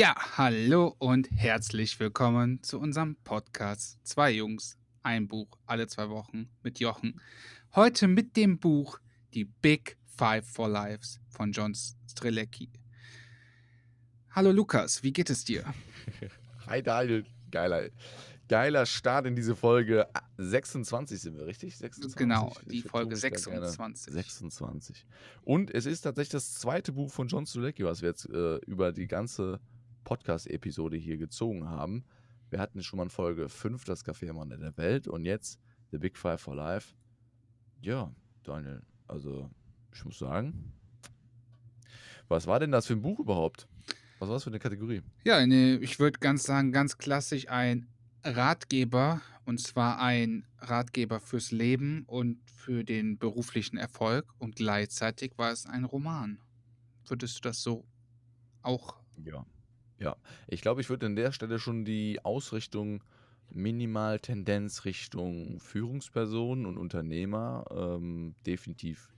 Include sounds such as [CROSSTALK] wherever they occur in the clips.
Ja, hallo und herzlich willkommen zu unserem Podcast Zwei Jungs, ein Buch, alle zwei Wochen mit Jochen. Heute mit dem Buch Die Big Five for Lives von John Strelecki. Hallo Lukas, wie geht es dir? [LAUGHS] Hi Daniel, geiler, geiler Start in diese Folge. 26 sind wir, richtig? 26. Genau, die Folge 26. 26. Und es ist tatsächlich das zweite Buch von John Strelecki, was wir jetzt äh, über die ganze Podcast-Episode hier gezogen haben. Wir hatten schon mal in Folge 5 das Café Mann der Welt und jetzt The Big Five for Life. Ja, Daniel, also ich muss sagen, was war denn das für ein Buch überhaupt? Was war das für eine Kategorie? Ja, eine, ich würde ganz sagen, ganz klassisch ein Ratgeber und zwar ein Ratgeber fürs Leben und für den beruflichen Erfolg und gleichzeitig war es ein Roman. Würdest du das so auch ja. Ja, ich glaube, ich würde an der Stelle schon die Ausrichtung minimal Tendenz Richtung Führungspersonen und Unternehmer ähm, definitiv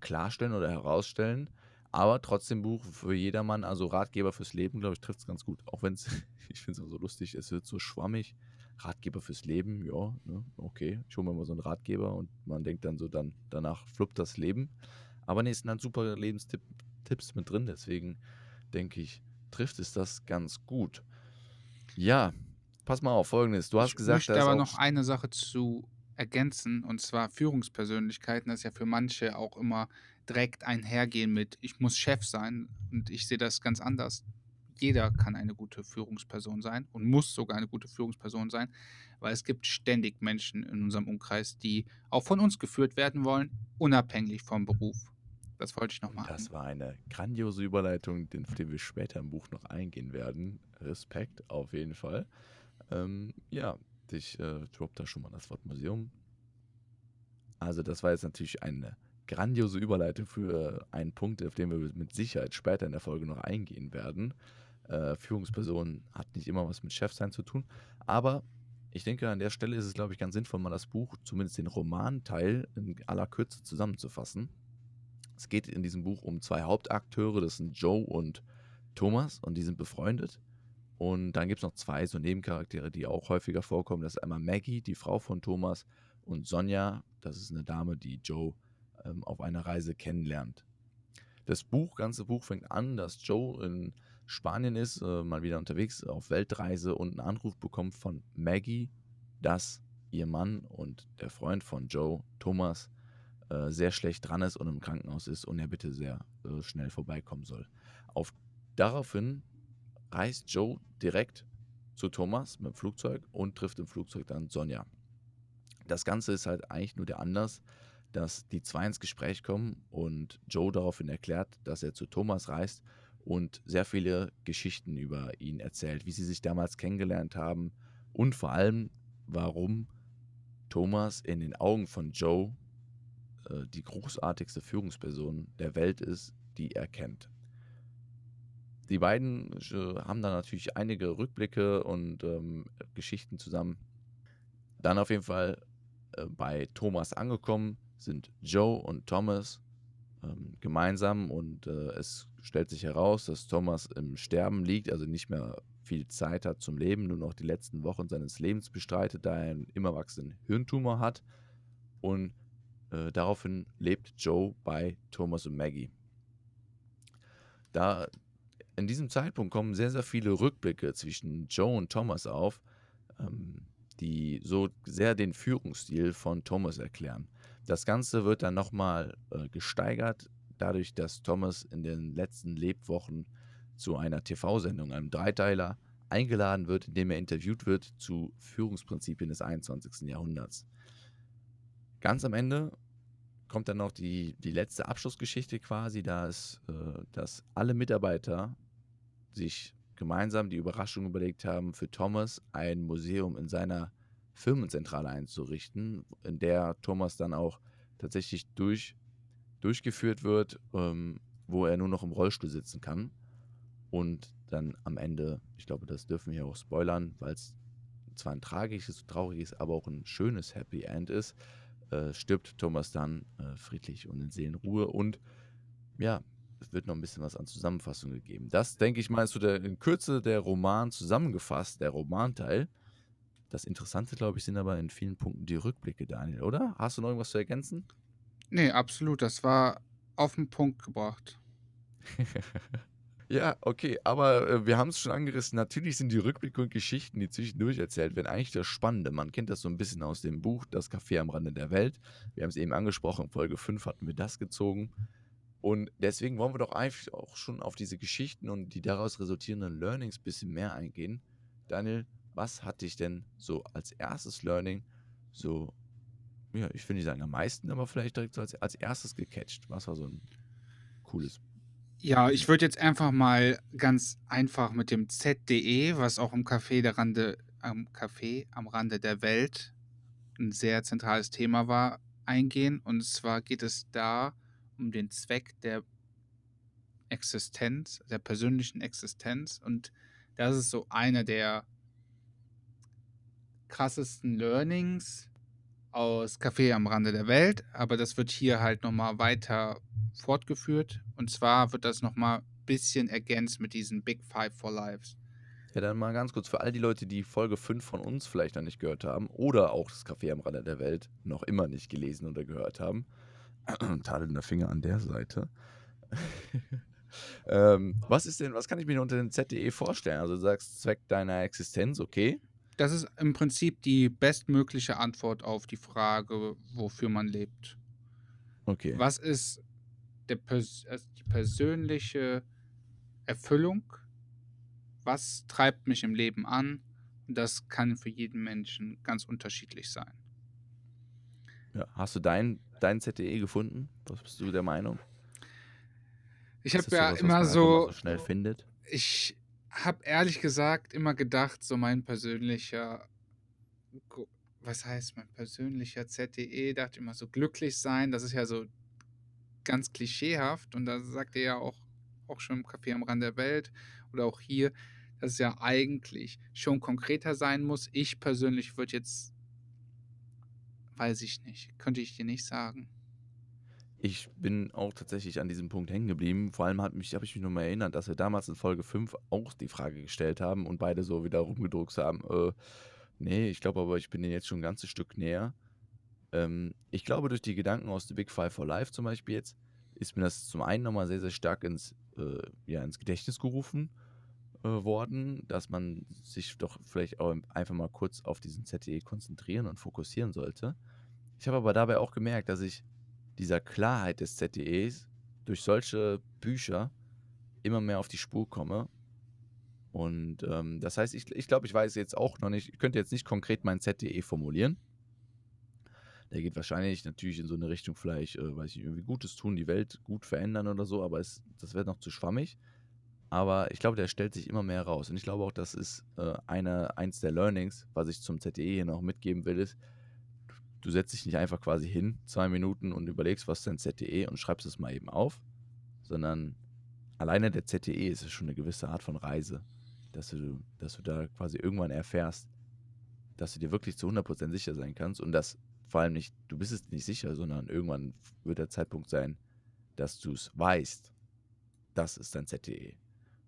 klarstellen oder herausstellen. Aber trotzdem Buch für jedermann, also Ratgeber fürs Leben, glaube ich, trifft es ganz gut. Auch wenn es, [LAUGHS] ich finde es auch so lustig, es wird so schwammig. Ratgeber fürs Leben, ja, ne, okay, ich hole mir mal so einen Ratgeber und man denkt dann so, dann danach fluppt das Leben. Aber ne, es sind dann super Lebenstipps mit drin, deswegen denke ich, trifft es das ganz gut. Ja, pass mal auf, folgendes. Du hast ich gesagt, ich möchte aber noch eine Sache zu ergänzen, und zwar Führungspersönlichkeiten, das ist ja für manche auch immer direkt einhergehen mit, ich muss Chef sein. Und ich sehe das ganz anders. Jeder kann eine gute Führungsperson sein und muss sogar eine gute Führungsperson sein, weil es gibt ständig Menschen in unserem Umkreis, die auch von uns geführt werden wollen, unabhängig vom Beruf. Das wollte ich noch machen. Das war eine grandiose Überleitung, auf die wir später im Buch noch eingehen werden. Respekt auf jeden Fall. Ähm, ja, ich äh, droppe da schon mal das Wort Museum. Also das war jetzt natürlich eine grandiose Überleitung für einen Punkt, auf den wir mit Sicherheit später in der Folge noch eingehen werden. Äh, Führungsperson hat nicht immer was mit Chefsein zu tun, aber ich denke, an der Stelle ist es, glaube ich, ganz sinnvoll, mal das Buch, zumindest den Romanteil, in aller Kürze zusammenzufassen. Es geht in diesem Buch um zwei Hauptakteure, das sind Joe und Thomas und die sind befreundet. Und dann gibt es noch zwei so Nebencharaktere, die auch häufiger vorkommen. Das ist einmal Maggie, die Frau von Thomas, und Sonja, das ist eine Dame, die Joe ähm, auf einer Reise kennenlernt. Das Buch, ganze Buch fängt an, dass Joe in Spanien ist, äh, mal wieder unterwegs auf Weltreise und einen Anruf bekommt von Maggie, dass ihr Mann und der Freund von Joe, Thomas, äh, sehr schlecht dran ist und im Krankenhaus ist und er bitte sehr äh, schnell vorbeikommen soll. Auf, daraufhin reist Joe direkt zu Thomas mit dem Flugzeug und trifft im Flugzeug dann Sonja. Das Ganze ist halt eigentlich nur der Anlass, dass die zwei ins Gespräch kommen und Joe daraufhin erklärt, dass er zu Thomas reist und sehr viele Geschichten über ihn erzählt, wie sie sich damals kennengelernt haben und vor allem, warum Thomas in den Augen von Joe äh, die großartigste Führungsperson der Welt ist, die er kennt. Die beiden äh, haben dann natürlich einige Rückblicke und ähm, Geschichten zusammen. Dann auf jeden Fall äh, bei Thomas angekommen sind Joe und Thomas ähm, gemeinsam und äh, es stellt sich heraus, dass Thomas im Sterben liegt, also nicht mehr viel Zeit hat zum Leben, nur noch die letzten Wochen seines Lebens bestreitet, da er einen immer wachsenden Hirntumor hat und äh, daraufhin lebt Joe bei Thomas und Maggie. Da in diesem Zeitpunkt kommen sehr, sehr viele Rückblicke zwischen Joe und Thomas auf, ähm, die so sehr den Führungsstil von Thomas erklären. Das Ganze wird dann nochmal äh, gesteigert, dadurch, dass Thomas in den letzten Lebwochen zu einer TV-Sendung, einem Dreiteiler, eingeladen wird, in dem er interviewt wird zu Führungsprinzipien des 21. Jahrhunderts. Ganz am Ende kommt dann noch die, die letzte Abschlussgeschichte quasi. Da ist, äh, dass alle Mitarbeiter sich gemeinsam die Überraschung überlegt haben, für Thomas ein Museum in seiner Firmenzentrale einzurichten, in der Thomas dann auch tatsächlich durch, durchgeführt wird, ähm, wo er nur noch im Rollstuhl sitzen kann. Und dann am Ende, ich glaube, das dürfen wir auch spoilern, weil es zwar ein tragisches, trauriges, aber auch ein schönes Happy End ist, äh, stirbt Thomas dann äh, friedlich und in Seelenruhe. Und ja, es wird noch ein bisschen was an Zusammenfassung gegeben. Das, denke ich mal, ist so der, in Kürze der Roman zusammengefasst, der Romanteil. Das Interessante, glaube ich, sind aber in vielen Punkten die Rückblicke, Daniel, oder? Hast du noch irgendwas zu ergänzen? Nee, absolut. Das war auf den Punkt gebracht. [LAUGHS] ja, okay, aber äh, wir haben es schon angerissen. Natürlich sind die Rückblicke und Geschichten, die zwischendurch erzählt werden, eigentlich das Spannende. Man kennt das so ein bisschen aus dem Buch Das Café am Rande der Welt. Wir haben es eben angesprochen, in Folge 5 hatten wir das gezogen. Und deswegen wollen wir doch eigentlich auch schon auf diese Geschichten und die daraus resultierenden Learnings ein bisschen mehr eingehen. Daniel, was hat dich denn so als erstes Learning so, ja, ich will nicht sagen am meisten, aber vielleicht direkt so als, als erstes gecatcht? Was war so ein cooles? Ja, ich würde jetzt einfach mal ganz einfach mit dem ZDE, was auch im Café der Rande, am Café am Rande der Welt ein sehr zentrales Thema war, eingehen. Und zwar geht es da um den Zweck der Existenz, der persönlichen Existenz. Und das ist so einer der krassesten Learnings aus Café am Rande der Welt, aber das wird hier halt nochmal weiter fortgeführt. Und zwar wird das nochmal ein bisschen ergänzt mit diesen Big Five for Lives. Ja, dann mal ganz kurz für all die Leute, die Folge 5 von uns vielleicht noch nicht gehört haben oder auch das Café am Rande der Welt noch immer nicht gelesen oder gehört haben. [CLEARS THROAT] Tadelnder Finger an der Seite. [LAUGHS] ähm, was ist denn, was kann ich mir unter dem ZDE vorstellen? Also du sagst Zweck deiner Existenz, okay. Das ist im Prinzip die bestmögliche Antwort auf die Frage, wofür man lebt. Okay. Was ist der, also die persönliche Erfüllung? Was treibt mich im Leben an? Und das kann für jeden Menschen ganz unterschiedlich sein. Ja, hast du dein, dein ZDE gefunden? Was bist du der Meinung? Ich habe ja sowas, immer so, so schnell findet. Ich habe ehrlich gesagt immer gedacht, so mein persönlicher, was heißt mein persönlicher ZDE, dachte immer so glücklich sein, das ist ja so ganz klischeehaft und da sagt er ja auch, auch schon im Café am Rand der Welt oder auch hier, dass es ja eigentlich schon konkreter sein muss. Ich persönlich würde jetzt, weiß ich nicht, könnte ich dir nicht sagen ich bin auch tatsächlich an diesem Punkt hängen geblieben. Vor allem habe ich mich nochmal erinnert, dass wir damals in Folge 5 auch die Frage gestellt haben und beide so wieder rumgedruckt haben. Äh, nee, ich glaube aber, ich bin denen jetzt schon ein ganzes Stück näher. Ähm, ich glaube, durch die Gedanken aus The Big Five for Life zum Beispiel jetzt, ist mir das zum einen nochmal sehr, sehr stark ins, äh, ja, ins Gedächtnis gerufen äh, worden, dass man sich doch vielleicht auch einfach mal kurz auf diesen ZTE konzentrieren und fokussieren sollte. Ich habe aber dabei auch gemerkt, dass ich dieser Klarheit des ZDEs durch solche Bücher immer mehr auf die Spur komme. Und ähm, das heißt, ich, ich glaube, ich weiß jetzt auch noch nicht, ich könnte jetzt nicht konkret mein ZDE formulieren. Der geht wahrscheinlich natürlich in so eine Richtung, vielleicht, äh, weiß ich, irgendwie Gutes tun, die Welt gut verändern oder so, aber es, das wird noch zu schwammig. Aber ich glaube, der stellt sich immer mehr raus. Und ich glaube auch, das ist äh, eine, eins der Learnings, was ich zum ZDE hier noch mitgeben will, ist, du setzt dich nicht einfach quasi hin, zwei Minuten und überlegst, was ist dein ZTE und schreibst es mal eben auf, sondern alleine der ZTE ist schon eine gewisse Art von Reise, dass du, dass du da quasi irgendwann erfährst, dass du dir wirklich zu 100% sicher sein kannst und dass vor allem nicht, du bist es nicht sicher, sondern irgendwann wird der Zeitpunkt sein, dass du es weißt, das ist dein ZTE.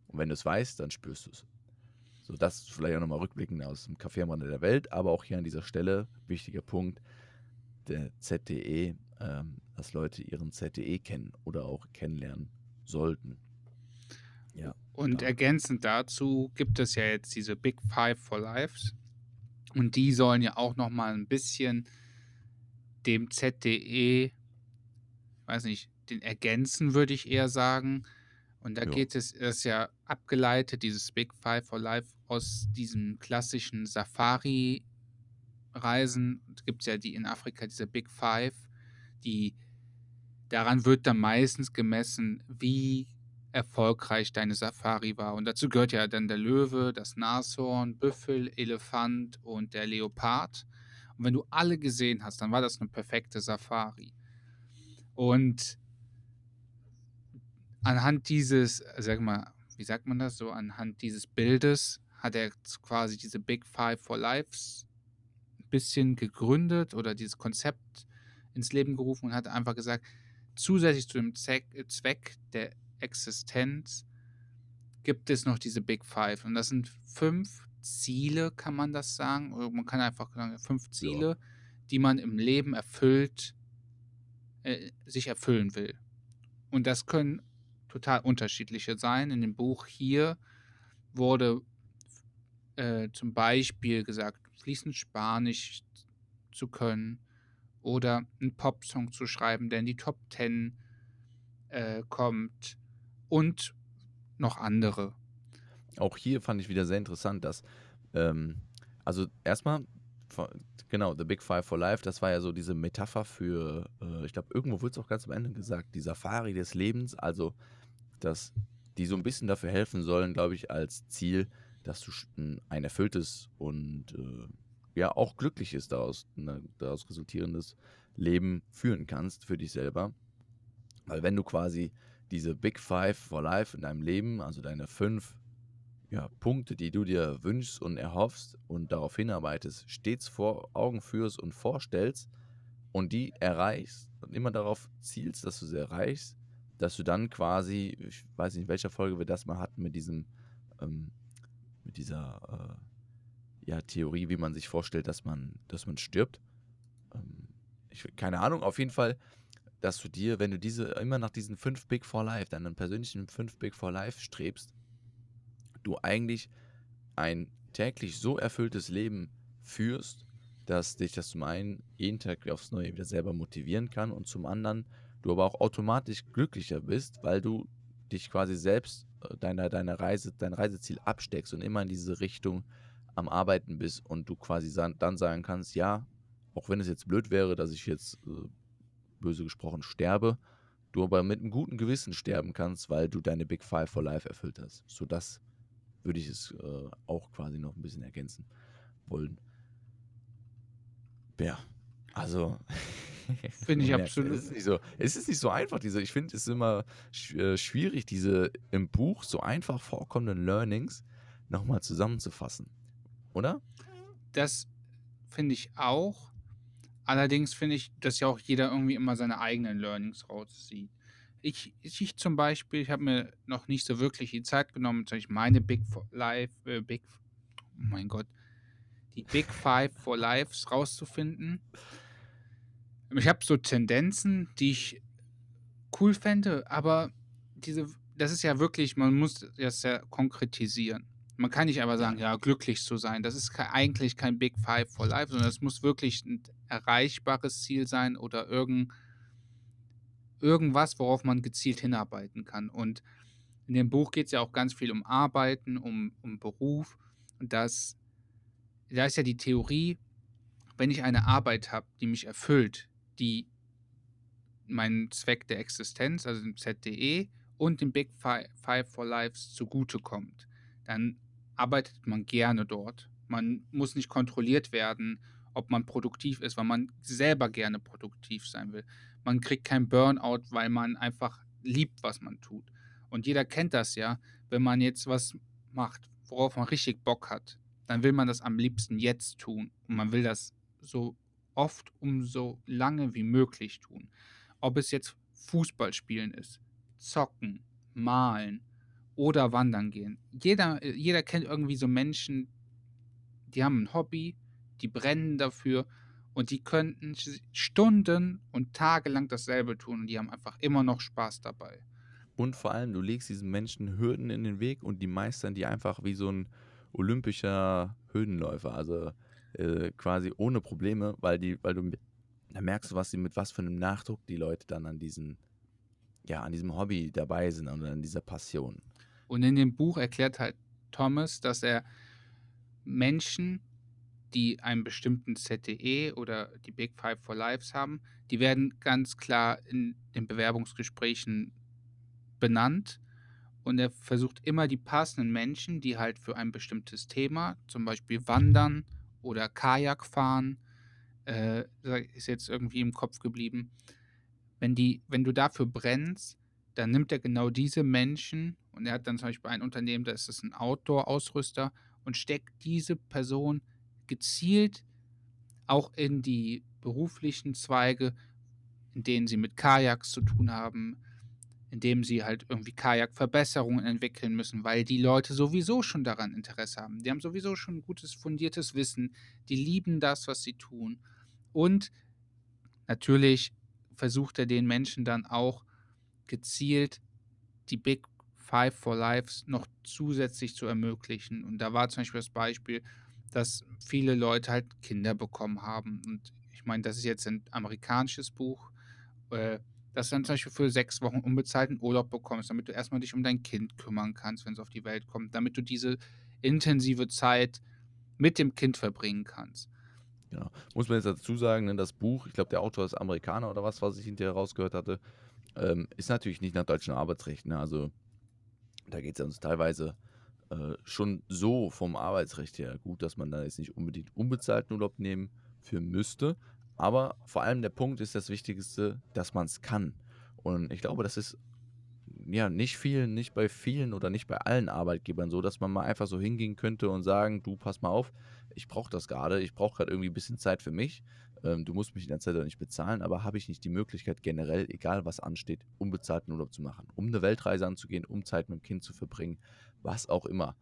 Und wenn du es weißt, dann spürst du es. So, das vielleicht auch nochmal rückblickend aus dem Café am Rande der Welt, aber auch hier an dieser Stelle, wichtiger Punkt, der ZDE, ähm, dass Leute ihren ZDE kennen oder auch kennenlernen sollten. Ja. Und ja. ergänzend dazu gibt es ja jetzt diese Big Five for Lives. Und die sollen ja auch nochmal ein bisschen dem ZDE, weiß nicht, den ergänzen, würde ich eher sagen. Und da jo. geht es, das ist ja abgeleitet, dieses Big Five for Life, aus diesem klassischen Safari Reisen gibt es ja die in Afrika, diese Big Five, die daran wird dann meistens gemessen, wie erfolgreich deine Safari war. Und dazu gehört ja dann der Löwe, das Nashorn, Büffel, Elefant und der Leopard. Und wenn du alle gesehen hast, dann war das eine perfekte Safari. Und anhand dieses, sag mal, wie sagt man das so, anhand dieses Bildes hat er quasi diese Big Five for Lives bisschen gegründet oder dieses Konzept ins Leben gerufen und hat einfach gesagt, zusätzlich zu dem Zweck der Existenz gibt es noch diese Big Five. Und das sind fünf Ziele, kann man das sagen. Oder man kann einfach sagen, fünf Ziele, ja. die man im Leben erfüllt, äh, sich erfüllen will. Und das können total unterschiedliche sein. In dem Buch hier wurde äh, zum Beispiel gesagt, fließend Spanisch zu können oder einen Popsong zu schreiben, der in die Top Ten äh, kommt und noch andere. Auch hier fand ich wieder sehr interessant, dass, ähm, also erstmal, genau, The Big Five for Life, das war ja so diese Metapher für, äh, ich glaube, irgendwo wird es auch ganz am Ende gesagt, die Safari des Lebens, also, dass die so ein bisschen dafür helfen sollen, glaube ich, als Ziel, dass du ein erfülltes und äh, ja auch glückliches daraus, ne, daraus resultierendes Leben führen kannst für dich selber. Weil wenn du quasi diese Big Five for Life in deinem Leben, also deine fünf ja, Punkte, die du dir wünschst und erhoffst und darauf hinarbeitest, stets vor Augen führst und vorstellst und die erreichst und immer darauf zielst, dass du sie erreichst, dass du dann quasi, ich weiß nicht, in welcher Folge wir das mal hatten, mit diesem, ähm, mit dieser äh, ja, Theorie, wie man sich vorstellt, dass man, dass man stirbt. Ähm, ich, keine Ahnung, auf jeden Fall dass du dir, wenn du diese immer nach diesen fünf Big for Life, deinen persönlichen fünf Big for Life strebst, du eigentlich ein täglich so erfülltes Leben führst, dass dich das zum einen jeden Tag aufs Neue wieder selber motivieren kann und zum anderen du aber auch automatisch glücklicher bist, weil du dich quasi selbst deiner, deiner Reise, dein Reiseziel absteckst und immer in diese Richtung am Arbeiten bist und du quasi dann sagen kannst, ja, auch wenn es jetzt blöd wäre, dass ich jetzt äh, böse gesprochen, sterbe, du aber mit einem guten Gewissen sterben kannst, weil du deine Big Five for Life erfüllt hast. So das würde ich es äh, auch quasi noch ein bisschen ergänzen wollen. Ja, also. [LAUGHS] [LAUGHS] Finde ich absolut. Es ist, nicht so, es ist nicht so einfach. Diese, ich finde es immer äh, schwierig, diese im Buch so einfach vorkommenden Learnings nochmal zusammenzufassen. Oder? Das finde ich auch. Allerdings finde ich, dass ja auch jeder irgendwie immer seine eigenen Learnings rauszieht. Ich, ich zum Beispiel, ich habe mir noch nicht so wirklich die Zeit genommen, meine Big Life, äh, Big, oh mein Gott, die Big Five for Lives rauszufinden. Ich habe so Tendenzen, die ich cool fände, aber diese, das ist ja wirklich, man muss das ja konkretisieren. Man kann nicht aber sagen, ja, glücklich zu sein. Das ist eigentlich kein Big Five for Life, sondern es muss wirklich ein erreichbares Ziel sein oder irgend, irgendwas, worauf man gezielt hinarbeiten kann. Und in dem Buch geht es ja auch ganz viel um Arbeiten, um, um Beruf. Und das, da ist ja die Theorie, wenn ich eine Arbeit habe, die mich erfüllt, die meinen Zweck der Existenz, also dem ZDE und dem Big Five for Lives zugutekommt, dann arbeitet man gerne dort. Man muss nicht kontrolliert werden, ob man produktiv ist, weil man selber gerne produktiv sein will. Man kriegt kein Burnout, weil man einfach liebt, was man tut. Und jeder kennt das ja, wenn man jetzt was macht, worauf man richtig Bock hat, dann will man das am liebsten jetzt tun. Und man will das so oft um so lange wie möglich tun. Ob es jetzt Fußball spielen ist, zocken, malen, oder wandern gehen. Jeder, jeder kennt irgendwie so Menschen, die haben ein Hobby, die brennen dafür und die könnten Stunden und Tage lang dasselbe tun und die haben einfach immer noch Spaß dabei. Und vor allem, du legst diesen Menschen Hürden in den Weg und die meistern die einfach wie so ein olympischer Hürdenläufer, also äh, quasi ohne Probleme, weil die, weil du da merkst du, was sie mit was für einem Nachdruck die Leute dann an diesen, ja, an diesem Hobby dabei sind und an dieser Passion. Und in dem Buch erklärt halt Thomas, dass er Menschen die einen bestimmten ZTE oder die Big Five for Lives haben, die werden ganz klar in den Bewerbungsgesprächen benannt. Und er versucht immer die passenden Menschen, die halt für ein bestimmtes Thema, zum Beispiel Wandern oder Kajak fahren, äh, ist jetzt irgendwie im Kopf geblieben. Wenn, die, wenn du dafür brennst, dann nimmt er genau diese Menschen und er hat dann zum Beispiel ein Unternehmen, da ist ein Outdoor-Ausrüster und steckt diese Person gezielt auch in die beruflichen Zweige, in denen sie mit Kajaks zu tun haben, in denen sie halt irgendwie Kajakverbesserungen entwickeln müssen, weil die Leute sowieso schon daran Interesse haben. Die haben sowieso schon ein gutes, fundiertes Wissen, die lieben das, was sie tun. Und natürlich versucht er den Menschen dann auch gezielt die Big Five for Lives noch zusätzlich zu ermöglichen. Und da war zum Beispiel das Beispiel, dass viele Leute halt Kinder bekommen haben. Und ich meine, das ist jetzt ein amerikanisches Buch, äh, dass du dann zum Beispiel für sechs Wochen unbezahlten Urlaub bekommst, damit du erstmal dich um dein Kind kümmern kannst, wenn es auf die Welt kommt, damit du diese intensive Zeit mit dem Kind verbringen kannst. Genau. Muss man jetzt dazu sagen, ne, das Buch, ich glaube, der Autor ist Amerikaner oder was, was ich hinterher rausgehört hatte, ähm, ist natürlich nicht nach deutschem Arbeitsrecht. Ne? Also da geht es uns teilweise äh, schon so vom Arbeitsrecht her gut, dass man da jetzt nicht unbedingt unbezahlten Urlaub nehmen für müsste. Aber vor allem der Punkt ist das Wichtigste, dass man es kann. Und ich glaube, das ist ja nicht vielen, nicht bei vielen oder nicht bei allen Arbeitgebern so, dass man mal einfach so hingehen könnte und sagen, du pass mal auf, ich brauche das gerade, ich brauche gerade irgendwie ein bisschen Zeit für mich. Ähm, du musst mich in der Zeit nicht bezahlen, aber habe ich nicht die Möglichkeit, generell, egal was ansteht, unbezahlten Urlaub zu machen, um eine Weltreise anzugehen, um Zeit mit dem Kind zu verbringen, was auch immer.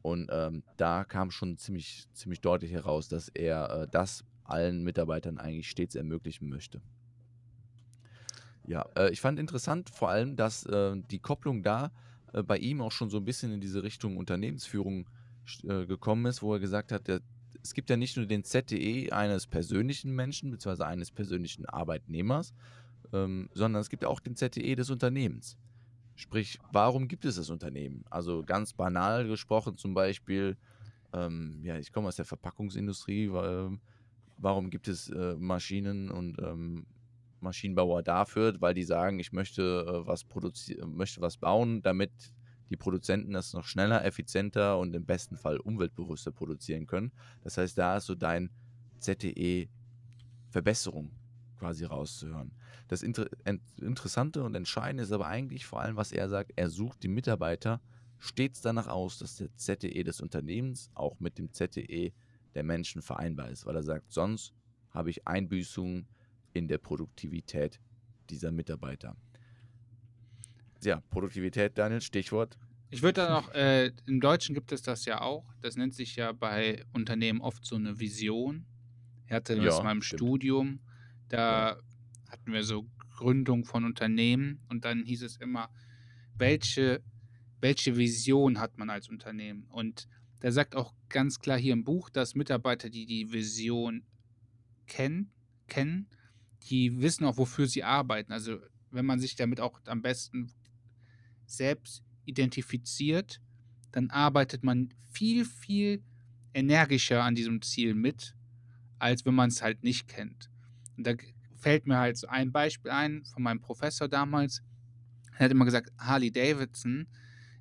Und ähm, da kam schon ziemlich, ziemlich deutlich heraus, dass er äh, das allen Mitarbeitern eigentlich stets ermöglichen möchte. Ja, äh, ich fand interessant vor allem, dass äh, die Kopplung da äh, bei ihm auch schon so ein bisschen in diese Richtung Unternehmensführung äh, gekommen ist, wo er gesagt hat, der es gibt ja nicht nur den ZDE eines persönlichen Menschen, beziehungsweise eines persönlichen Arbeitnehmers, ähm, sondern es gibt auch den ZDE des Unternehmens. Sprich, warum gibt es das Unternehmen? Also ganz banal gesprochen zum Beispiel, ähm, ja, ich komme aus der Verpackungsindustrie, weil, warum gibt es äh, Maschinen und ähm, Maschinenbauer dafür? Weil die sagen, ich möchte äh, was produzieren, möchte was bauen, damit die Produzenten das noch schneller, effizienter und im besten Fall umweltbewusster produzieren können. Das heißt, da ist so dein ZTE-Verbesserung quasi rauszuhören. Das Inter Interessante und Entscheidende ist aber eigentlich vor allem, was er sagt, er sucht die Mitarbeiter stets danach aus, dass der ZTE des Unternehmens auch mit dem ZTE der Menschen vereinbar ist, weil er sagt, sonst habe ich Einbüßungen in der Produktivität dieser Mitarbeiter. Ja, Produktivität, Daniel, Stichwort. Ich würde da noch, äh, im Deutschen gibt es das ja auch. Das nennt sich ja bei Unternehmen oft so eine Vision. Ich hatte das ja, in meinem stimmt. Studium. Da ja. hatten wir so Gründung von Unternehmen und dann hieß es immer, welche, welche Vision hat man als Unternehmen? Und der sagt auch ganz klar hier im Buch, dass Mitarbeiter, die die Vision kennen, kennen, die wissen auch, wofür sie arbeiten. Also wenn man sich damit auch am besten selbst identifiziert, dann arbeitet man viel, viel energischer an diesem Ziel mit, als wenn man es halt nicht kennt. Und da fällt mir halt so ein Beispiel ein von meinem Professor damals. Er hat immer gesagt, Harley Davidson,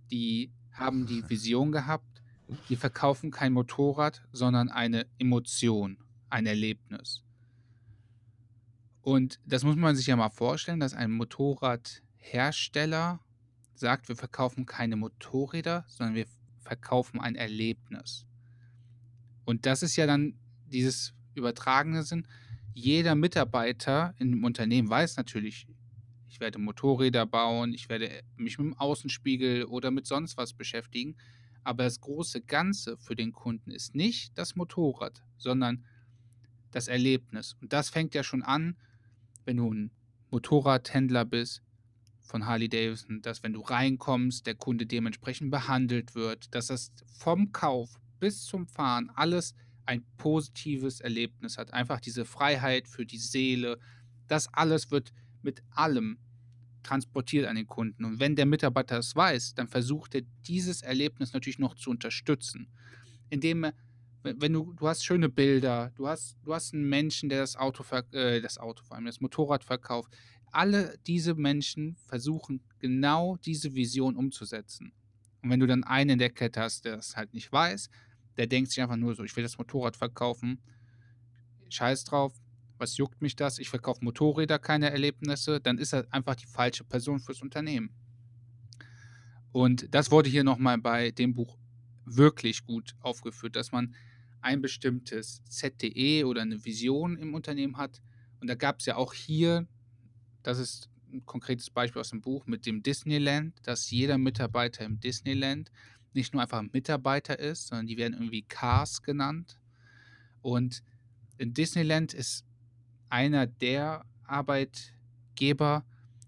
die haben die [LAUGHS] Vision gehabt, die verkaufen kein Motorrad, sondern eine Emotion, ein Erlebnis. Und das muss man sich ja mal vorstellen, dass ein Motorradhersteller sagt, wir verkaufen keine Motorräder, sondern wir verkaufen ein Erlebnis. Und das ist ja dann dieses übertragene Sinn. Jeder Mitarbeiter dem Unternehmen weiß natürlich, ich werde Motorräder bauen, ich werde mich mit dem Außenspiegel oder mit sonst was beschäftigen. Aber das große Ganze für den Kunden ist nicht das Motorrad, sondern das Erlebnis. Und das fängt ja schon an, wenn du ein Motorradhändler bist, von Harley Davidson, dass wenn du reinkommst, der Kunde dementsprechend behandelt wird, dass das vom Kauf bis zum Fahren alles ein positives Erlebnis hat. Einfach diese Freiheit für die Seele, das alles wird mit allem transportiert an den Kunden. Und wenn der Mitarbeiter es weiß, dann versucht er dieses Erlebnis natürlich noch zu unterstützen, indem wenn, wenn du, du hast schöne Bilder, du hast, du hast einen Menschen, der das Auto, äh, das Auto vor allem, das Motorrad verkauft. Alle diese Menschen versuchen genau diese Vision umzusetzen. Und wenn du dann einen in der Kette hast, der das halt nicht weiß, der denkt sich einfach nur so, ich will das Motorrad verkaufen, scheiß drauf, was juckt mich das, ich verkaufe Motorräder, keine Erlebnisse, dann ist er einfach die falsche Person fürs Unternehmen. Und das wurde hier nochmal bei dem Buch wirklich gut aufgeführt, dass man ein bestimmtes ZDE oder eine Vision im Unternehmen hat. Und da gab es ja auch hier, das ist ein konkretes Beispiel aus dem Buch mit dem Disneyland, dass jeder Mitarbeiter im Disneyland nicht nur einfach ein Mitarbeiter ist, sondern die werden irgendwie Cars genannt. Und in Disneyland ist einer der Arbeitgeber,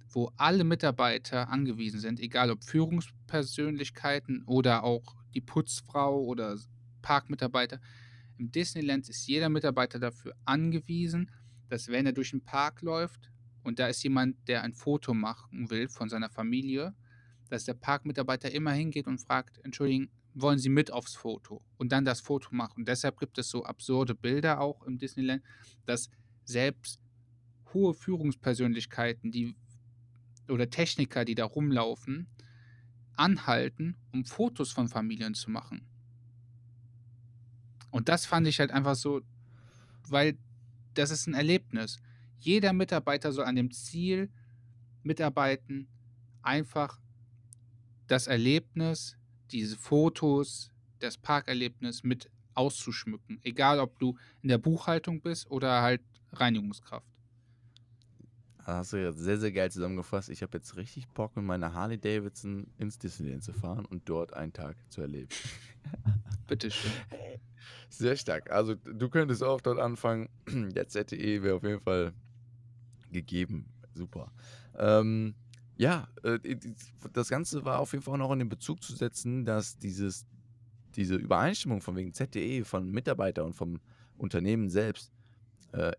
wo alle Mitarbeiter angewiesen sind, egal ob Führungspersönlichkeiten oder auch die Putzfrau oder Parkmitarbeiter. Im Disneyland ist jeder Mitarbeiter dafür angewiesen, dass wenn er durch den Park läuft und da ist jemand, der ein Foto machen will von seiner Familie, dass der Parkmitarbeiter immer hingeht und fragt, entschuldigen, wollen Sie mit aufs Foto und dann das Foto machen. Und deshalb gibt es so absurde Bilder auch im Disneyland, dass selbst hohe Führungspersönlichkeiten, die oder Techniker, die da rumlaufen, anhalten, um Fotos von Familien zu machen. Und das fand ich halt einfach so, weil das ist ein Erlebnis. Jeder Mitarbeiter soll an dem Ziel mitarbeiten, einfach das Erlebnis, diese Fotos, das Parkerlebnis mit auszuschmücken. Egal, ob du in der Buchhaltung bist oder halt Reinigungskraft. Hast du ja sehr, sehr geil zusammengefasst. Ich habe jetzt richtig Bock, mit meiner Harley Davidson ins Disneyland zu fahren und dort einen Tag zu erleben. [LAUGHS] Bitteschön. Sehr stark. Also du könntest auch dort anfangen. [CLEARS THROAT] Der ZTE wäre auf jeden Fall gegeben. Super. Ähm, ja, äh, das Ganze war auf jeden Fall auch noch in den Bezug zu setzen, dass dieses, diese Übereinstimmung von wegen ZTE, von Mitarbeiter und vom Unternehmen selbst äh,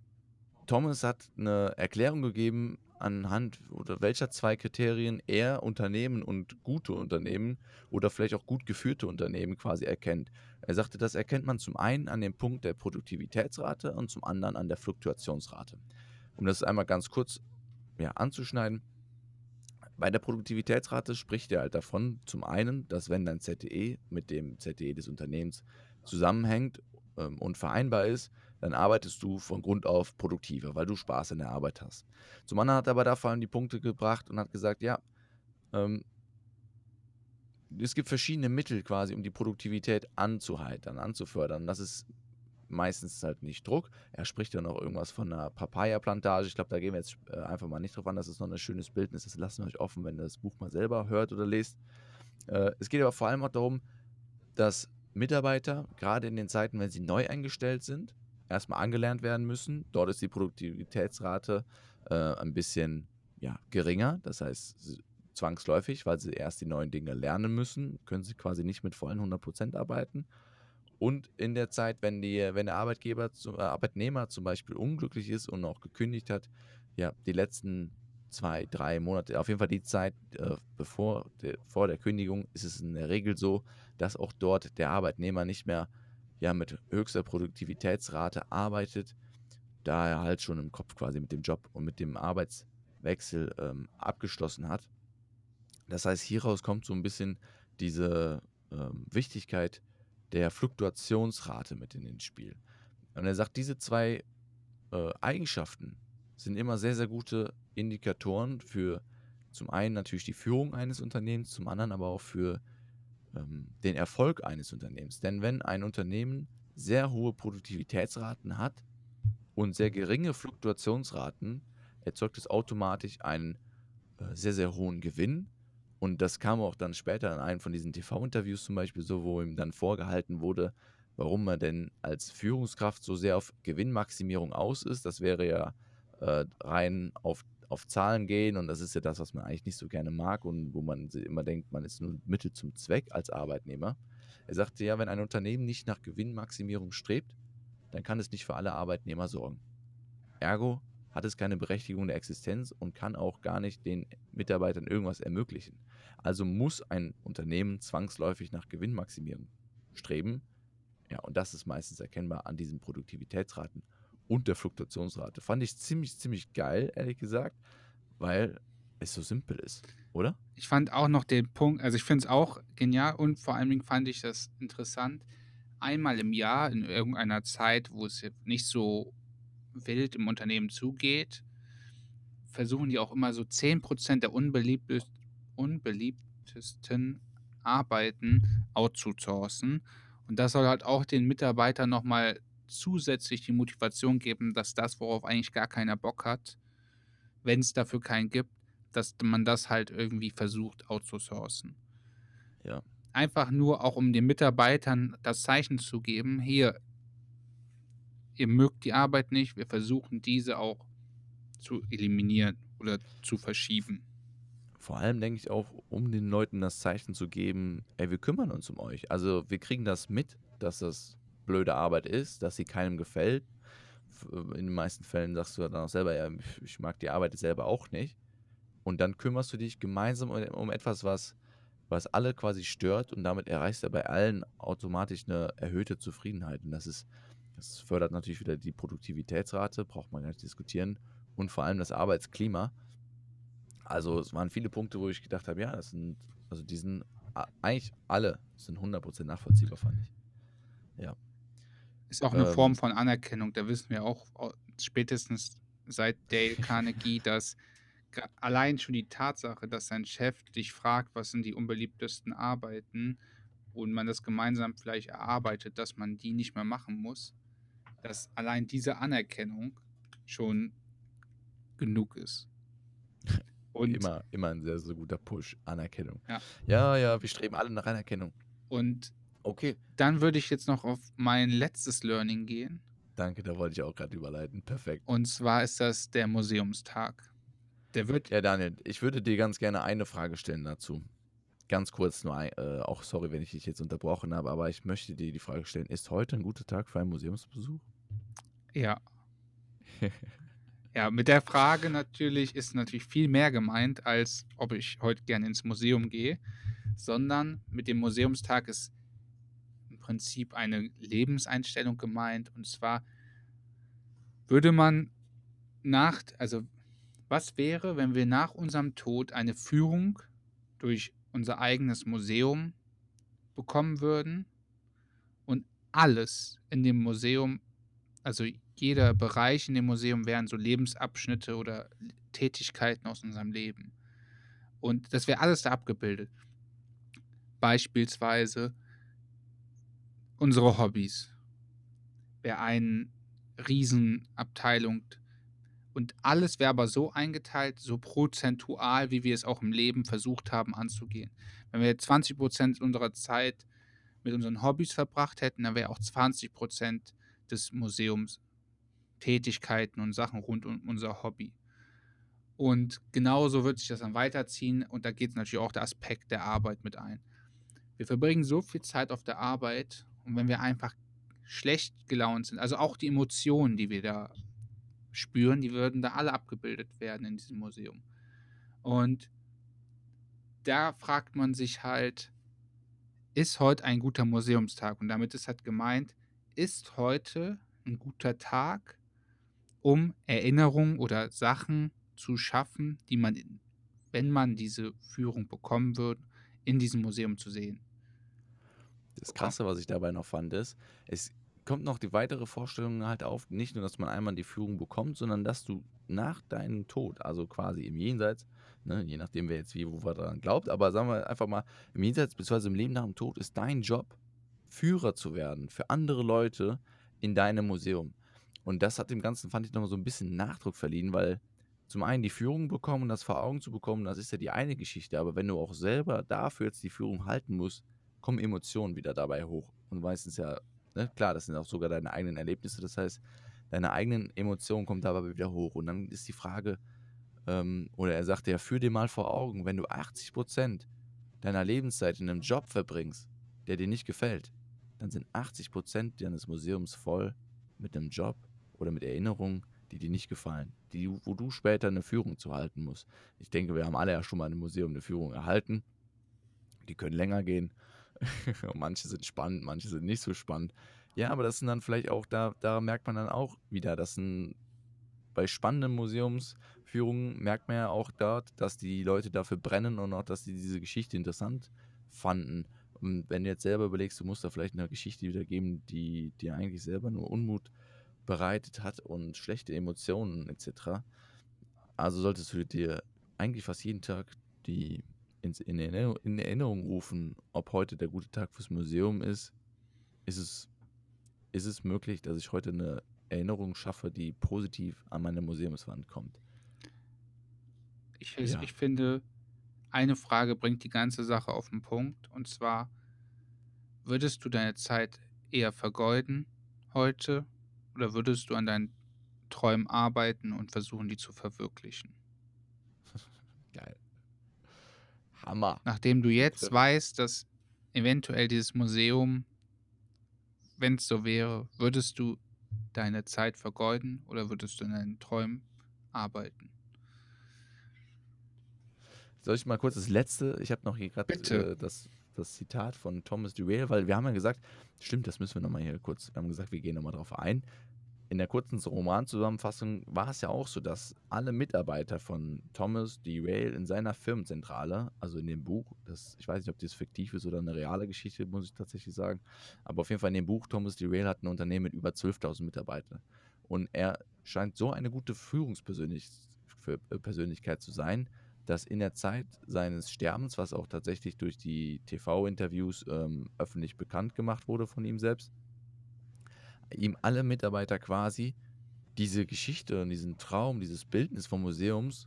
Thomas hat eine Erklärung gegeben, anhand oder welcher zwei Kriterien er Unternehmen und gute Unternehmen oder vielleicht auch gut geführte Unternehmen quasi erkennt. Er sagte, das erkennt man zum einen an dem Punkt der Produktivitätsrate und zum anderen an der Fluktuationsrate. Um das einmal ganz kurz ja, anzuschneiden. Bei der Produktivitätsrate spricht er halt davon, zum einen, dass wenn dein ZTE mit dem ZTE des Unternehmens zusammenhängt ähm, und vereinbar ist, dann arbeitest du von Grund auf produktiver, weil du Spaß in der Arbeit hast. Zum anderen hat er aber da vor allem die Punkte gebracht und hat gesagt, ja, ähm, es gibt verschiedene Mittel quasi, um die Produktivität anzuheitern, anzufördern. Das ist meistens halt nicht Druck. Er spricht ja noch irgendwas von einer Papaya-Plantage. Ich glaube, da gehen wir jetzt äh, einfach mal nicht drauf an. Das ist noch ein schönes Bildnis. Das lassen wir euch offen, wenn ihr das Buch mal selber hört oder lest. Äh, es geht aber vor allem auch darum, dass Mitarbeiter, gerade in den Zeiten, wenn sie neu eingestellt sind, erstmal angelernt werden müssen. Dort ist die Produktivitätsrate äh, ein bisschen ja, geringer, das heißt zwangsläufig, weil sie erst die neuen Dinge lernen müssen, können sie quasi nicht mit vollen 100% arbeiten. Und in der Zeit, wenn, die, wenn der Arbeitgeber, äh, Arbeitnehmer zum Beispiel unglücklich ist und auch gekündigt hat, ja, die letzten zwei, drei Monate, auf jeden Fall die Zeit äh, bevor de, vor der Kündigung, ist es in der Regel so, dass auch dort der Arbeitnehmer nicht mehr ja mit höchster Produktivitätsrate arbeitet, da er halt schon im Kopf quasi mit dem Job und mit dem Arbeitswechsel ähm, abgeschlossen hat. Das heißt, hieraus kommt so ein bisschen diese ähm, Wichtigkeit der Fluktuationsrate mit in den Spiel. Und er sagt, diese zwei äh, Eigenschaften sind immer sehr, sehr gute Indikatoren für zum einen natürlich die Führung eines Unternehmens, zum anderen aber auch für ähm, den Erfolg eines Unternehmens. Denn wenn ein Unternehmen sehr hohe Produktivitätsraten hat und sehr geringe Fluktuationsraten, erzeugt es automatisch einen äh, sehr, sehr hohen Gewinn. Und das kam auch dann später in einem von diesen TV-Interviews zum Beispiel so, wo ihm dann vorgehalten wurde, warum er denn als Führungskraft so sehr auf Gewinnmaximierung aus ist. Das wäre ja äh, rein auf auf Zahlen gehen und das ist ja das, was man eigentlich nicht so gerne mag und wo man immer denkt, man ist nur Mittel zum Zweck als Arbeitnehmer. Er sagte ja, wenn ein Unternehmen nicht nach Gewinnmaximierung strebt, dann kann es nicht für alle Arbeitnehmer sorgen. Ergo hat es keine Berechtigung der Existenz und kann auch gar nicht den Mitarbeitern irgendwas ermöglichen. Also muss ein Unternehmen zwangsläufig nach Gewinnmaximierung streben. Ja, und das ist meistens erkennbar an diesen Produktivitätsraten und der Fluktuationsrate. Fand ich ziemlich, ziemlich geil, ehrlich gesagt, weil es so simpel ist, oder? Ich fand auch noch den Punkt, also ich finde es auch genial und vor allen Dingen fand ich das interessant. Einmal im Jahr in irgendeiner Zeit, wo es nicht so wild im Unternehmen zugeht, versuchen die auch immer so 10% der unbeliebtesten, Arbeiten outzusourcen. Und das soll halt auch den Mitarbeitern nochmal zusätzlich die Motivation geben, dass das, worauf eigentlich gar keiner Bock hat, wenn es dafür keinen gibt, dass man das halt irgendwie versucht outzusourcen. Ja. Einfach nur auch, um den Mitarbeitern das Zeichen zu geben, hier, ihr mögt die Arbeit nicht, wir versuchen diese auch zu eliminieren oder zu verschieben. Vor allem denke ich auch, um den Leuten das Zeichen zu geben, ey, wir kümmern uns um euch. Also wir kriegen das mit, dass das blöde Arbeit ist, dass sie keinem gefällt. In den meisten Fällen sagst du dann auch selber, ja, ich mag die Arbeit selber auch nicht. Und dann kümmerst du dich gemeinsam um, etwas, was, was alle quasi stört und damit erreichst du bei allen automatisch eine erhöhte Zufriedenheit. Und das ist, das fördert natürlich wieder die Produktivitätsrate, braucht man gar nicht diskutieren, und vor allem das Arbeitsklima. Also es waren viele Punkte, wo ich gedacht habe, ja, das sind, also die sind eigentlich alle sind 100% nachvollziehbar, fand ich. Ja. Ist auch eine ähm, Form von Anerkennung. Da wissen wir auch spätestens seit Dale [LAUGHS] Carnegie, dass allein schon die Tatsache, dass sein Chef dich fragt, was sind die unbeliebtesten Arbeiten und man das gemeinsam vielleicht erarbeitet, dass man die nicht mehr machen muss, dass allein diese Anerkennung schon genug ist. [LAUGHS] Und immer, immer ein sehr, sehr guter Push, Anerkennung. Ja. ja, ja, wir streben alle nach Anerkennung. Und okay. dann würde ich jetzt noch auf mein letztes Learning gehen. Danke, da wollte ich auch gerade überleiten. Perfekt. Und zwar ist das der Museumstag. Der wird. Ja, Daniel, ich würde dir ganz gerne eine Frage stellen dazu. Ganz kurz nur, ein, äh, auch sorry, wenn ich dich jetzt unterbrochen habe, aber ich möchte dir die Frage stellen: Ist heute ein guter Tag für einen Museumsbesuch? Ja. Ja, mit der Frage natürlich ist natürlich viel mehr gemeint, als ob ich heute gerne ins Museum gehe, sondern mit dem Museumstag ist Prinzip eine Lebenseinstellung gemeint. Und zwar würde man nach, also was wäre, wenn wir nach unserem Tod eine Führung durch unser eigenes Museum bekommen würden und alles in dem Museum, also jeder Bereich in dem Museum wären so Lebensabschnitte oder Tätigkeiten aus unserem Leben. Und das wäre alles da abgebildet. Beispielsweise unsere Hobbys. Wäre eine Riesenabteilung. Und alles wäre aber so eingeteilt, so prozentual, wie wir es auch im Leben versucht haben anzugehen. Wenn wir 20% unserer Zeit mit unseren Hobbys verbracht hätten, dann wäre auch 20% des Museums Tätigkeiten und Sachen rund um unser Hobby. Und genauso wird sich das dann weiterziehen und da geht natürlich auch der Aspekt der Arbeit mit ein. Wir verbringen so viel Zeit auf der Arbeit und wenn wir einfach schlecht gelaunt sind, also auch die Emotionen, die wir da spüren, die würden da alle abgebildet werden in diesem Museum. Und da fragt man sich halt, ist heute ein guter Museumstag? Und damit ist halt gemeint, ist heute ein guter Tag, um Erinnerungen oder Sachen zu schaffen, die man, wenn man diese Führung bekommen würde, in diesem Museum zu sehen. Das Krasse, was ich dabei noch fand, ist, es kommt noch die weitere Vorstellung halt auf, nicht nur, dass man einmal die Führung bekommt, sondern dass du nach deinem Tod, also quasi im Jenseits, ne, je nachdem, wer jetzt wie, wo wir daran glaubt, aber sagen wir einfach mal, im Jenseits bzw. im Leben nach dem Tod ist dein Job, Führer zu werden für andere Leute in deinem Museum. Und das hat dem Ganzen, fand ich, nochmal so ein bisschen Nachdruck verliehen, weil zum einen die Führung bekommen das vor Augen zu bekommen, das ist ja die eine Geschichte. Aber wenn du auch selber dafür jetzt die Führung halten musst, kommen Emotionen wieder dabei hoch. Und meistens ja, ne, klar, das sind auch sogar deine eigenen Erlebnisse. Das heißt, deine eigenen Emotionen kommen dabei wieder hoch. Und dann ist die Frage, ähm, oder er sagte ja, führ dir mal vor Augen, wenn du 80 Prozent deiner Lebenszeit in einem Job verbringst, der dir nicht gefällt, dann sind 80 Prozent deines Museums voll mit einem Job, oder mit Erinnerungen, die dir nicht gefallen, die, wo du später eine Führung zu halten musst. Ich denke, wir haben alle ja schon mal im Museum eine Führung erhalten. Die können länger gehen. [LAUGHS] manche sind spannend, manche sind nicht so spannend. Ja, aber das sind dann vielleicht auch, da, da merkt man dann auch wieder, dass ein, bei spannenden Museumsführungen merkt man ja auch dort, dass die Leute dafür brennen und auch, dass sie diese Geschichte interessant fanden. Und wenn du jetzt selber überlegst, du musst da vielleicht eine Geschichte wiedergeben, die dir eigentlich selber nur Unmut bereitet hat und schlechte Emotionen etc. Also solltest du dir eigentlich fast jeden Tag die ins, in, Erinnerung, in Erinnerung rufen, ob heute der gute Tag fürs Museum ist. Ist es, ist es möglich, dass ich heute eine Erinnerung schaffe, die positiv an meine Museumswand kommt? Ich, ja. ich finde, eine Frage bringt die ganze Sache auf den Punkt. Und zwar, würdest du deine Zeit eher vergeuden heute oder würdest du an deinen Träumen arbeiten und versuchen, die zu verwirklichen? Geil. Hammer. Nachdem du jetzt weißt, dass eventuell dieses Museum, wenn es so wäre, würdest du deine Zeit vergeuden oder würdest du in deinen Träumen arbeiten? Soll ich mal kurz das letzte? Ich habe noch hier gerade äh, das, das Zitat von Thomas Duell, weil wir haben ja gesagt, stimmt, das müssen wir nochmal hier kurz, wir haben gesagt, wir gehen nochmal drauf ein in der kurzen Romanzusammenfassung war es ja auch so, dass alle Mitarbeiter von Thomas D. Rail in seiner Firmenzentrale, also in dem Buch, das, ich weiß nicht, ob das fiktiv ist oder eine reale Geschichte, muss ich tatsächlich sagen, aber auf jeden Fall in dem Buch, Thomas D. Rail hat ein Unternehmen mit über 12.000 Mitarbeitern. Und er scheint so eine gute Führungspersönlichkeit zu sein, dass in der Zeit seines Sterbens, was auch tatsächlich durch die TV-Interviews ähm, öffentlich bekannt gemacht wurde von ihm selbst, ihm alle Mitarbeiter quasi diese Geschichte und diesen Traum, dieses Bildnis vom Museums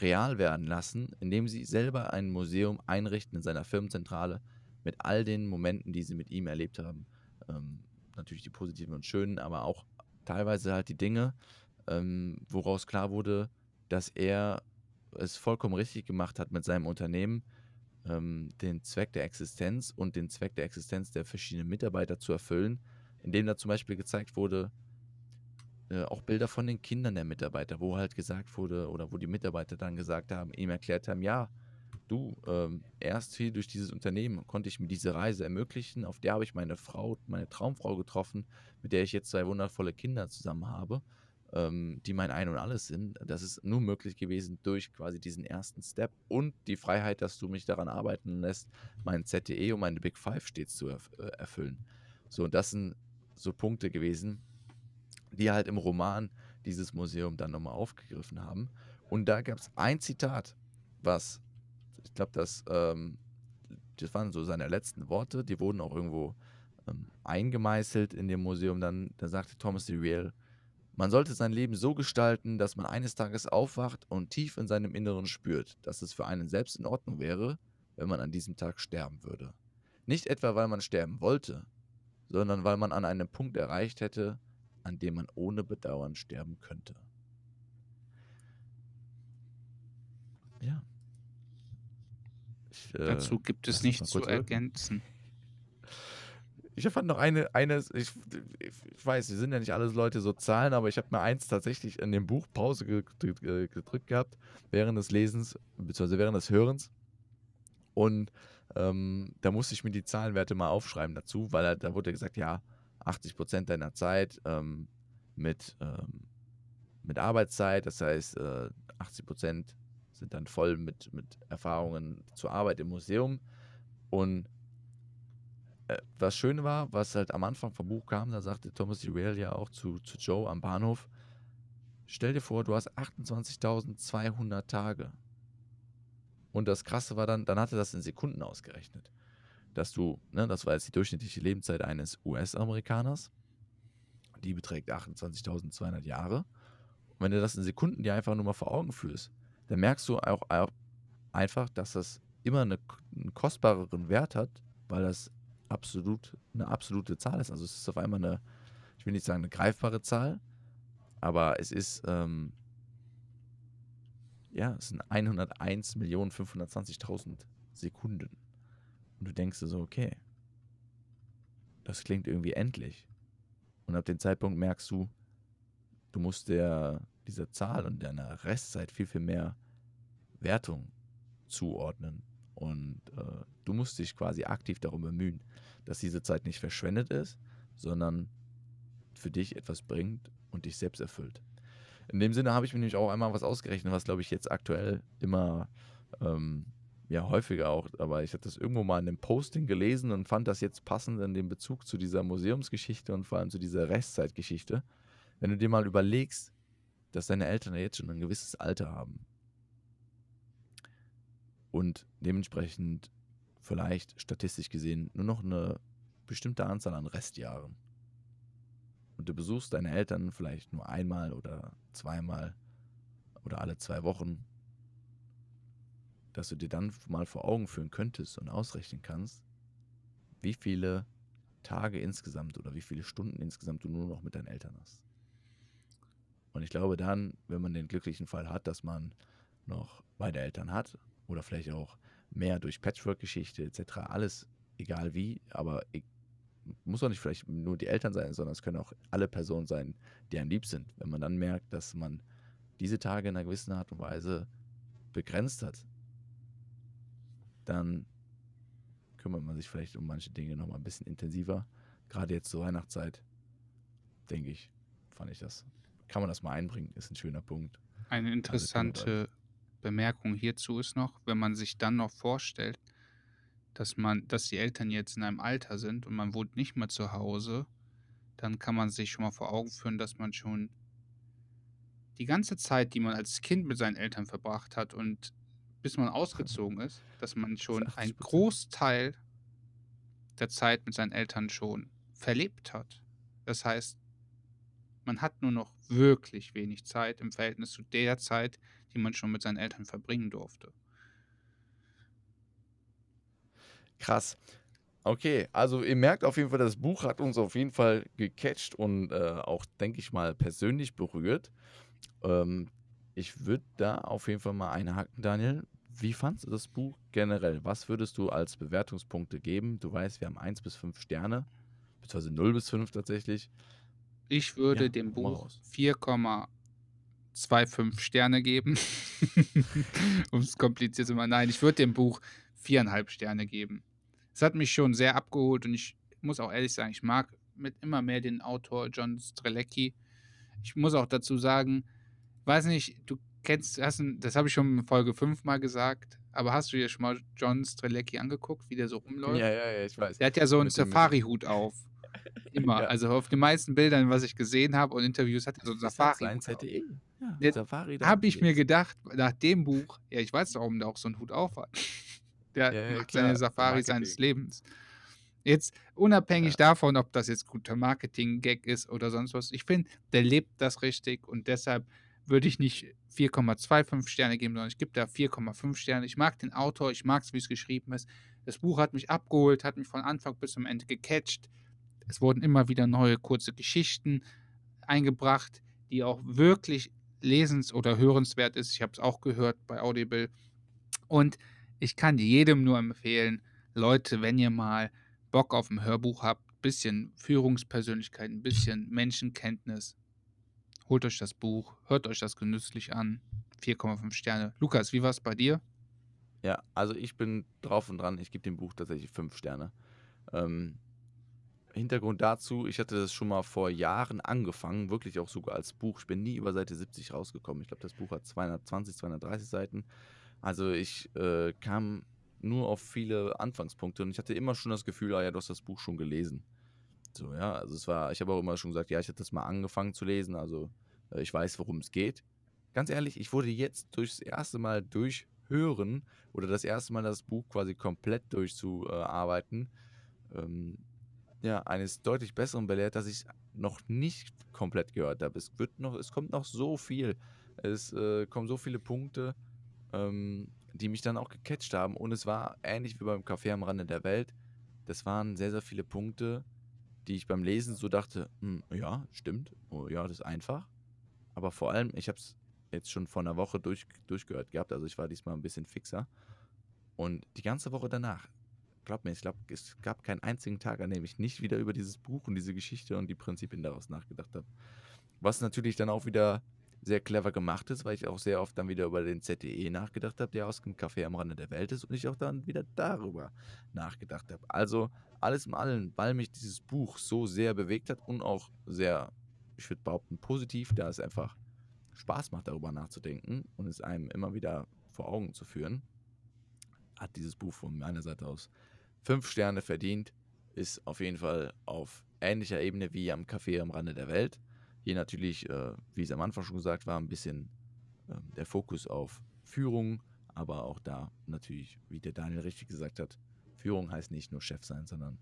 real werden lassen, indem sie selber ein Museum einrichten in seiner Firmenzentrale mit all den Momenten, die sie mit ihm erlebt haben. Ähm, natürlich die positiven und schönen, aber auch teilweise halt die Dinge, ähm, woraus klar wurde, dass er es vollkommen richtig gemacht hat mit seinem Unternehmen, ähm, den Zweck der Existenz und den Zweck der Existenz der verschiedenen Mitarbeiter zu erfüllen in dem da zum Beispiel gezeigt wurde, äh, auch Bilder von den Kindern der Mitarbeiter, wo halt gesagt wurde, oder wo die Mitarbeiter dann gesagt haben, ihm erklärt haben, ja, du, ähm, erst hier durch dieses Unternehmen konnte ich mir diese Reise ermöglichen, auf der habe ich meine Frau, meine Traumfrau getroffen, mit der ich jetzt zwei wundervolle Kinder zusammen habe, ähm, die mein Ein und Alles sind. Das ist nur möglich gewesen durch quasi diesen ersten Step und die Freiheit, dass du mich daran arbeiten lässt, mein ZTE und meine Big Five stets zu erf äh, erfüllen. So, und das sind so Punkte gewesen, die halt im Roman dieses Museum dann nochmal aufgegriffen haben. Und da gab es ein Zitat, was, ich glaube, das, ähm, das waren so seine letzten Worte, die wurden auch irgendwo ähm, eingemeißelt in dem Museum. Dann, da sagte Thomas de Riel, man sollte sein Leben so gestalten, dass man eines Tages aufwacht und tief in seinem Inneren spürt, dass es für einen selbst in Ordnung wäre, wenn man an diesem Tag sterben würde. Nicht etwa, weil man sterben wollte, sondern weil man an einem Punkt erreicht hätte, an dem man ohne Bedauern sterben könnte. Ja. Ich, äh, Dazu gibt es nichts zu ergänzen. Ich fand noch eine, eine ich, ich weiß, wir sind ja nicht alles Leute so Zahlen, aber ich habe mir eins tatsächlich in dem Buch Pause gedrückt gehabt, während des Lesens, beziehungsweise während des Hörens. Und ähm, da musste ich mir die Zahlenwerte mal aufschreiben dazu, weil da wurde gesagt, ja, 80 Prozent deiner Zeit ähm, mit, ähm, mit Arbeitszeit, das heißt, äh, 80 Prozent sind dann voll mit, mit Erfahrungen zur Arbeit im Museum. Und äh, was schön war, was halt am Anfang vom Buch kam, da sagte Thomas. Rail ja auch zu, zu Joe am Bahnhof, stell dir vor, du hast 28.200 Tage und das Krasse war dann, dann hat er das in Sekunden ausgerechnet. Dass du, ne, das war jetzt die durchschnittliche Lebenszeit eines US-Amerikaners. Die beträgt 28.200 Jahre. Und wenn du das in Sekunden dir einfach nur mal vor Augen fühlst, dann merkst du auch, auch einfach, dass das immer eine, einen kostbareren Wert hat, weil das absolut eine absolute Zahl ist. Also es ist auf einmal eine, ich will nicht sagen eine greifbare Zahl, aber es ist ähm, ja, es sind 101.520.000 Sekunden. Und du denkst dir so, okay, das klingt irgendwie endlich. Und ab dem Zeitpunkt merkst du, du musst der, dieser Zahl und deiner Restzeit viel, viel mehr Wertung zuordnen. Und äh, du musst dich quasi aktiv darum bemühen, dass diese Zeit nicht verschwendet ist, sondern für dich etwas bringt und dich selbst erfüllt. In dem Sinne habe ich mir nämlich auch einmal was ausgerechnet, was glaube ich jetzt aktuell immer ähm, ja häufiger auch, aber ich habe das irgendwo mal in einem Posting gelesen und fand das jetzt passend in dem Bezug zu dieser Museumsgeschichte und vor allem zu dieser Restzeitgeschichte. Wenn du dir mal überlegst, dass deine Eltern ja jetzt schon ein gewisses Alter haben und dementsprechend vielleicht statistisch gesehen nur noch eine bestimmte Anzahl an Restjahren. Und du besuchst deine Eltern vielleicht nur einmal oder zweimal oder alle zwei Wochen, dass du dir dann mal vor Augen führen könntest und ausrechnen kannst, wie viele Tage insgesamt oder wie viele Stunden insgesamt du nur noch mit deinen Eltern hast. Und ich glaube dann, wenn man den glücklichen Fall hat, dass man noch beide Eltern hat oder vielleicht auch mehr durch Patchwork-Geschichte etc., alles egal wie, aber muss auch nicht vielleicht nur die Eltern sein, sondern es können auch alle Personen sein, die einem lieb sind. Wenn man dann merkt, dass man diese Tage in einer gewissen Art und Weise begrenzt hat, dann kümmert man sich vielleicht um manche Dinge nochmal ein bisschen intensiver. Gerade jetzt zur Weihnachtszeit, denke ich, fand ich das. Kann man das mal einbringen, ist ein schöner Punkt. Eine interessante Bemerkung hierzu ist noch, wenn man sich dann noch vorstellt, dass man, dass die Eltern jetzt in einem Alter sind und man wohnt nicht mehr zu Hause, dann kann man sich schon mal vor Augen führen, dass man schon die ganze Zeit, die man als Kind mit seinen Eltern verbracht hat und bis man ausgezogen ist, dass man schon einen Großteil der Zeit mit seinen Eltern schon verlebt hat. Das heißt, man hat nur noch wirklich wenig Zeit im Verhältnis zu der Zeit, die man schon mit seinen Eltern verbringen durfte. Krass. Okay, also ihr merkt auf jeden Fall, das Buch hat uns auf jeden Fall gecatcht und äh, auch, denke ich mal, persönlich berührt. Ähm, ich würde da auf jeden Fall mal einhaken, Daniel. Wie fandest du das Buch generell? Was würdest du als Bewertungspunkte geben? Du weißt, wir haben 1 bis 5 Sterne, beziehungsweise 0 bis 5 tatsächlich. Ich würde ja, dem Buch 4,25 Sterne geben. [LAUGHS] um es kompliziert zu machen. Nein, ich würde dem Buch viereinhalb Sterne geben. Es hat mich schon sehr abgeholt und ich muss auch ehrlich sagen, ich mag mit immer mehr den Autor John Strelecki. Ich muss auch dazu sagen, weiß nicht, du kennst, hast das habe ich schon in Folge 5 mal gesagt, aber hast du dir schon mal John Strelecki angeguckt, wie der so rumläuft? Ja, ja, ja, ich weiß. Der hat ja so einen Safari-Hut auf. [LAUGHS] Immer. Ja. Also auf den meisten Bildern, was ich gesehen habe und Interviews, hat er so einen Safari. ZDE. Ja, Safari. Habe ich mir gedacht, nach dem Buch, ja, ich weiß, warum der auch so einen Hut auf hat. Der ja, macht seine Safari seines Lebens. Jetzt unabhängig ja. davon, ob das jetzt guter Marketing-Gag ist oder sonst was, ich finde, der lebt das richtig und deshalb würde ich nicht 4,25 Sterne geben, sondern ich gebe da 4,5 Sterne. Ich mag den Autor, ich mag es, wie es geschrieben ist. Das Buch hat mich abgeholt, hat mich von Anfang bis zum Ende gecatcht. Es wurden immer wieder neue kurze Geschichten eingebracht, die auch wirklich lesens- oder hörenswert ist. Ich habe es auch gehört bei Audible. Und ich kann jedem nur empfehlen, Leute, wenn ihr mal Bock auf ein Hörbuch habt, bisschen Führungspersönlichkeit, ein bisschen Menschenkenntnis, holt euch das Buch, hört euch das genüsslich an. 4,5 Sterne. Lukas, wie war es bei dir? Ja, also ich bin drauf und dran. Ich gebe dem Buch tatsächlich 5 Sterne. Ähm, Hintergrund dazu, ich hatte das schon mal vor Jahren angefangen, wirklich auch sogar als Buch. Ich bin nie über Seite 70 rausgekommen. Ich glaube, das Buch hat 220, 230 Seiten. Also ich äh, kam nur auf viele Anfangspunkte und ich hatte immer schon das Gefühl, ah ja, du hast das Buch schon gelesen. So, ja, also es war, ich habe auch immer schon gesagt, ja, ich hatte das mal angefangen zu lesen, also äh, ich weiß, worum es geht. Ganz ehrlich, ich wurde jetzt durchs erste Mal durchhören oder das erste Mal das Buch quasi komplett durchzuarbeiten, ähm, ja, eines deutlich besseren belehrt, dass ich noch nicht komplett gehört habe. Es wird noch, es kommt noch so viel. Es äh, kommen so viele Punkte ähm, die mich dann auch gecatcht haben. Und es war ähnlich wie beim Café am Rande der Welt. Das waren sehr, sehr viele Punkte, die ich beim Lesen so dachte, hm, ja, stimmt, oh, ja, das ist einfach. Aber vor allem, ich habe es jetzt schon vor einer Woche durch, durchgehört gehabt, also ich war diesmal ein bisschen fixer. Und die ganze Woche danach, glaub mir, ich glaube, es gab keinen einzigen Tag, an dem ich nicht wieder über dieses Buch und diese Geschichte und die Prinzipien daraus nachgedacht habe. Was natürlich dann auch wieder sehr clever gemacht ist, weil ich auch sehr oft dann wieder über den ZDE nachgedacht habe, der aus dem Café am Rande der Welt ist und ich auch dann wieder darüber nachgedacht habe. Also alles in allem, weil mich dieses Buch so sehr bewegt hat und auch sehr, ich würde behaupten, positiv, da es einfach Spaß macht, darüber nachzudenken und es einem immer wieder vor Augen zu führen, hat dieses Buch von meiner Seite aus fünf Sterne verdient, ist auf jeden Fall auf ähnlicher Ebene wie am Café am Rande der Welt. Hier natürlich, äh, wie es am Anfang schon gesagt war, ein bisschen äh, der Fokus auf Führung, aber auch da natürlich, wie der Daniel richtig gesagt hat, Führung heißt nicht nur Chef sein, sondern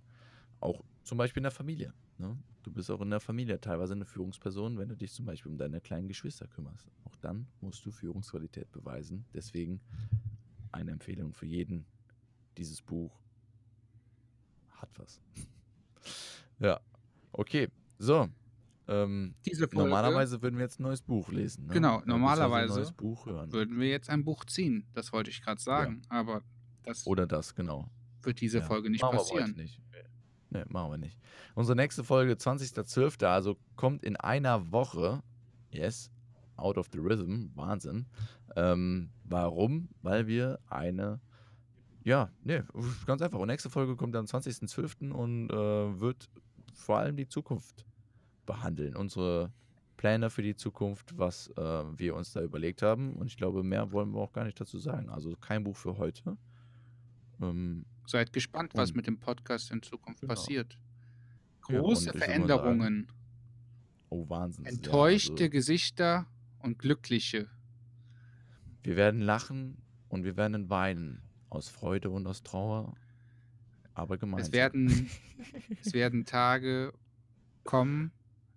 auch zum Beispiel in der Familie. Ne? Du bist auch in der Familie teilweise eine Führungsperson, wenn du dich zum Beispiel um deine kleinen Geschwister kümmerst. Auch dann musst du Führungsqualität beweisen. Deswegen eine Empfehlung für jeden. Dieses Buch hat was. [LAUGHS] ja, okay. So, ähm, Diese Folge, normalerweise würden wir jetzt ein neues Buch lesen. Ne? Genau, normalerweise neues Buch hören. würden wir jetzt ein Buch ziehen. Das wollte ich gerade sagen. Aber das Oder das, genau. wird diese Ja. Folge nicht Machen wir passieren. heute nicht. Nee, machen wir nicht. Unsere nächste Folge, 20.12., also kommt in einer Woche. Yes, out of the rhythm. Wahnsinn. Ähm, warum? Weil wir eine. Ja, nee, ganz einfach. Und nächste Folge kommt am 20.12. und äh, wird vor allem die Zukunft behandeln. Unsere Pläne für die Zukunft, was äh, wir uns da überlegt haben. Und ich glaube, mehr wollen wir auch gar nicht dazu sagen. Also kein Buch für heute. Ähm, Seid gespannt, was mit dem Podcast in Zukunft Genau. passiert. Ja, Große mal Veränderungen, oh, Wahnsinn. Ja, enttäuschte also- Gesichter und glückliche. Wir werden lachen und wir werden weinen. Aus Freude und aus Trauer. Aber gemeinsam. Es werden, [LAUGHS] es werden Tage kommen,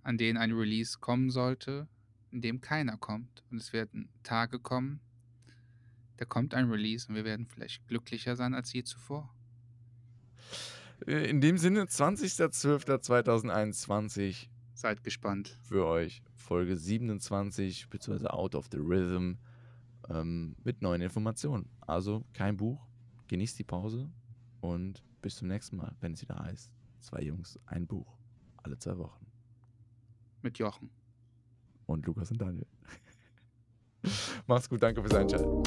an denen ein Release kommen sollte, in dem keiner kommt. Und es werden Tage kommen, da kommt ein Release und wir werden vielleicht glücklicher sein als je zuvor. Äh, In dem Sinne, 20.12.2021 Seid gespannt. für euch. Folge 27, beziehungsweise Out of the Rhythm. Ähm, mit neuen Informationen. Also kein Buch. Genießt die Pause. Und bis zum nächsten Mal, wenn es wieder heißt: Zwei Jungs, ein Buch. Alle zwei Wochen. Mit Jochen. Und Lukas und Daniel. [LAUGHS] Macht's gut, danke fürs Einschalten.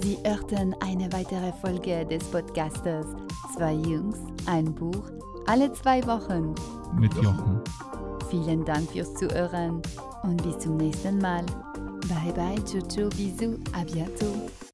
Sie hörten eine weitere Folge des Podcastes Zwei Jungs, ein Buch, alle zwei Wochen. Mit Jochen. Vielen Dank fürs Zuhören und bis zum nächsten Mal. Bye bye, ciao, ciao, bisous, à bientôt.